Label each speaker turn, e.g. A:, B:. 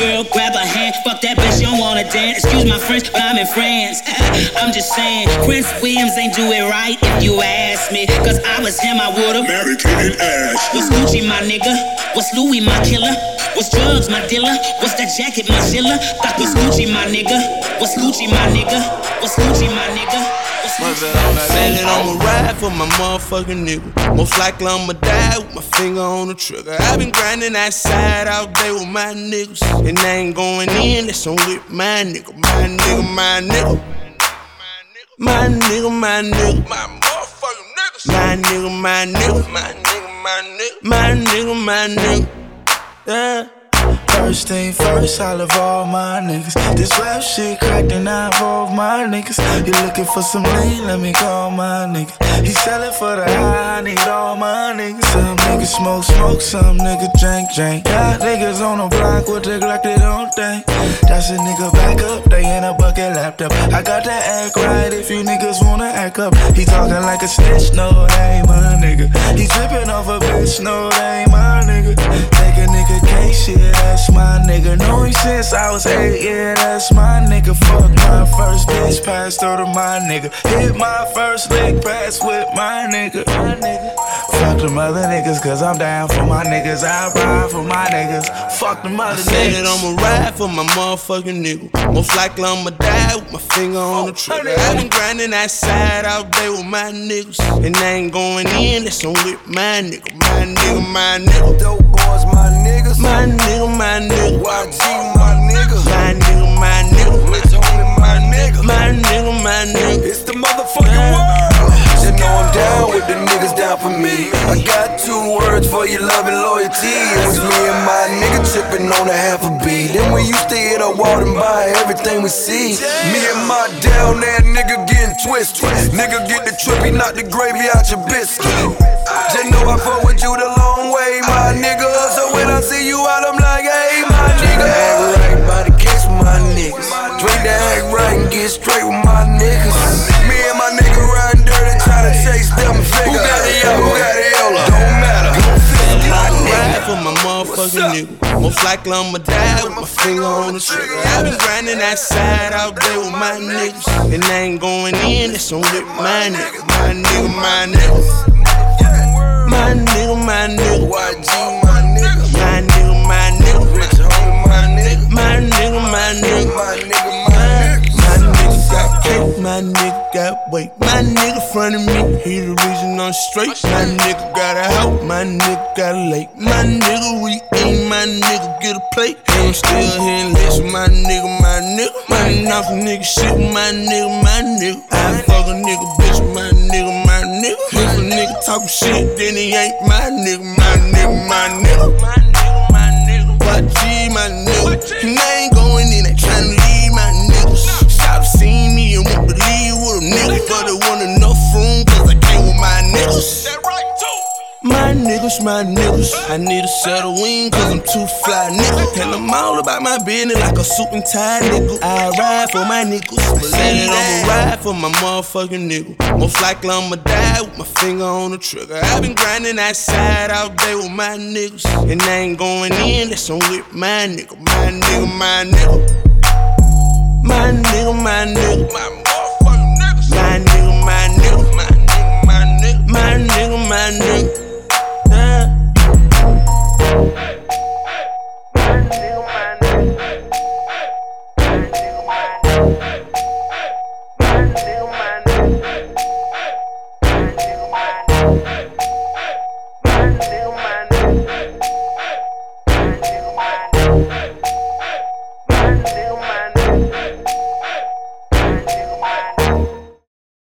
A: girl, grab. Fuck that bitch, you don't wanna dance. Excuse my French, but I'm in France. I'm just saying, Prince Williams ain't do it right if you ask me. Cause I was him, I would've
B: married Kate Ash.
A: What's Gucci, my nigga? What's Louis, my killer? What's drugs, my dealer? What's that jacket, my chiller? Fuck what's Gucci, my nigga? What's Gucci, my nigga? What's Gucci, my nigga?
C: Said that I'ma ride for my motherfucking nigga. Most likely I'ma die with my finger on the trigger. I've been grinding that side all day with my niggas. And I ain't going in, that's on with my nigga. My nigga, my nigga. My nigga, my nigga. My motherfucking niggas. My nigga, my nigga. My nigga, my nigga. My nigga, my nigga. Yeah.
D: First thing first, I love all my niggas. This rap shit cracked and I involve my niggas. You looking for some lean? Let me call my nigga. He sellin' for the high, I need all my niggas. Some niggas smoke, smoke, some niggas drink, drink. Got niggas on the block with the Glock, they don't think. That's a nigga back up, they in a bucket laptop. I got that act right if you niggas wanna act up. He talking like a snitch, no, that ain't my nigga. He trippin' off a bitch, no, that ain't my nigga. Take a nigga case, yeah, that's my nigga. Know him since I was eight, yeah, that's my nigga. Fuck my first bitch, passed over to my nigga. Hit my first lick, pass with my nigga. My nigga. Fuck them other niggas, cause I'm down for my niggas. I ride for my niggas. Fuck them other I niggas.
C: Said I'ma ride for my motherfucking nigga. Most likely I'ma die with my finger on the trigger. i been grinding that side all day with my niggas. And I ain't going in, that's on with my nigga. My nigga, my nigga.
E: Dope boys, my niggas.
C: My nigga, my nigga.
E: YG, my nigga.
C: My nigga, my nigga.
E: Rich homie, my nigga.
C: My nigga, my nigga.
E: It's the motherfucking world. Just know I'm down with the niggas down for me. I got two words for your love and loyalty. It was me and my nigga tripping on a half a beat. Then we used to hit a wall and buy everything we see. Me and my down there nigga getting twisted. Nigga get the trippy, knock the gravy out your biscuit. Just know I fuck with you the long
C: motherfucking nigga. Most likely I'ma die with my finger on the trigger. i been grinding that side all day with my niggas. And I ain't going in, that's on with my nigga. My nigga, my nigga. My nigga, my nigga.
E: YG, my nigga.
C: My nigga, my nigga.
E: Rich homie, my nigga.
C: My nigga, my nigga.
E: My nigga, my nigga.
C: My nigga got cake, my nigga got weight. My nigga front of me, he the reason I'm straight. My nigga got a house, my nigga got a lake. My nigga we eat, my nigga get a plate. And I'm still here and listen, my nigga, my nigga. My knock a nigga shit, my nigga, my nigga. I fuck a nigga, bitch, my nigga, my nigga. If a nigga talk shit, then he ain't my nigga, my nigga, my nigga. My nigga, my nigga. YG, my nigga. And I ain't My niggas, my niggas. I need a set of wings, cause I'm too fly, nigga. And I'm all about my business like a suit and tie, nigga. I ride for my niggas. Believe I'ma ride for my motherfucking nigga. Most likely I'ma die with my finger on the trigger. i been grinding that side all day with my niggas. And I ain't going in, that's on with my nigga. My nigga, my nigga. My nigga, my nigga.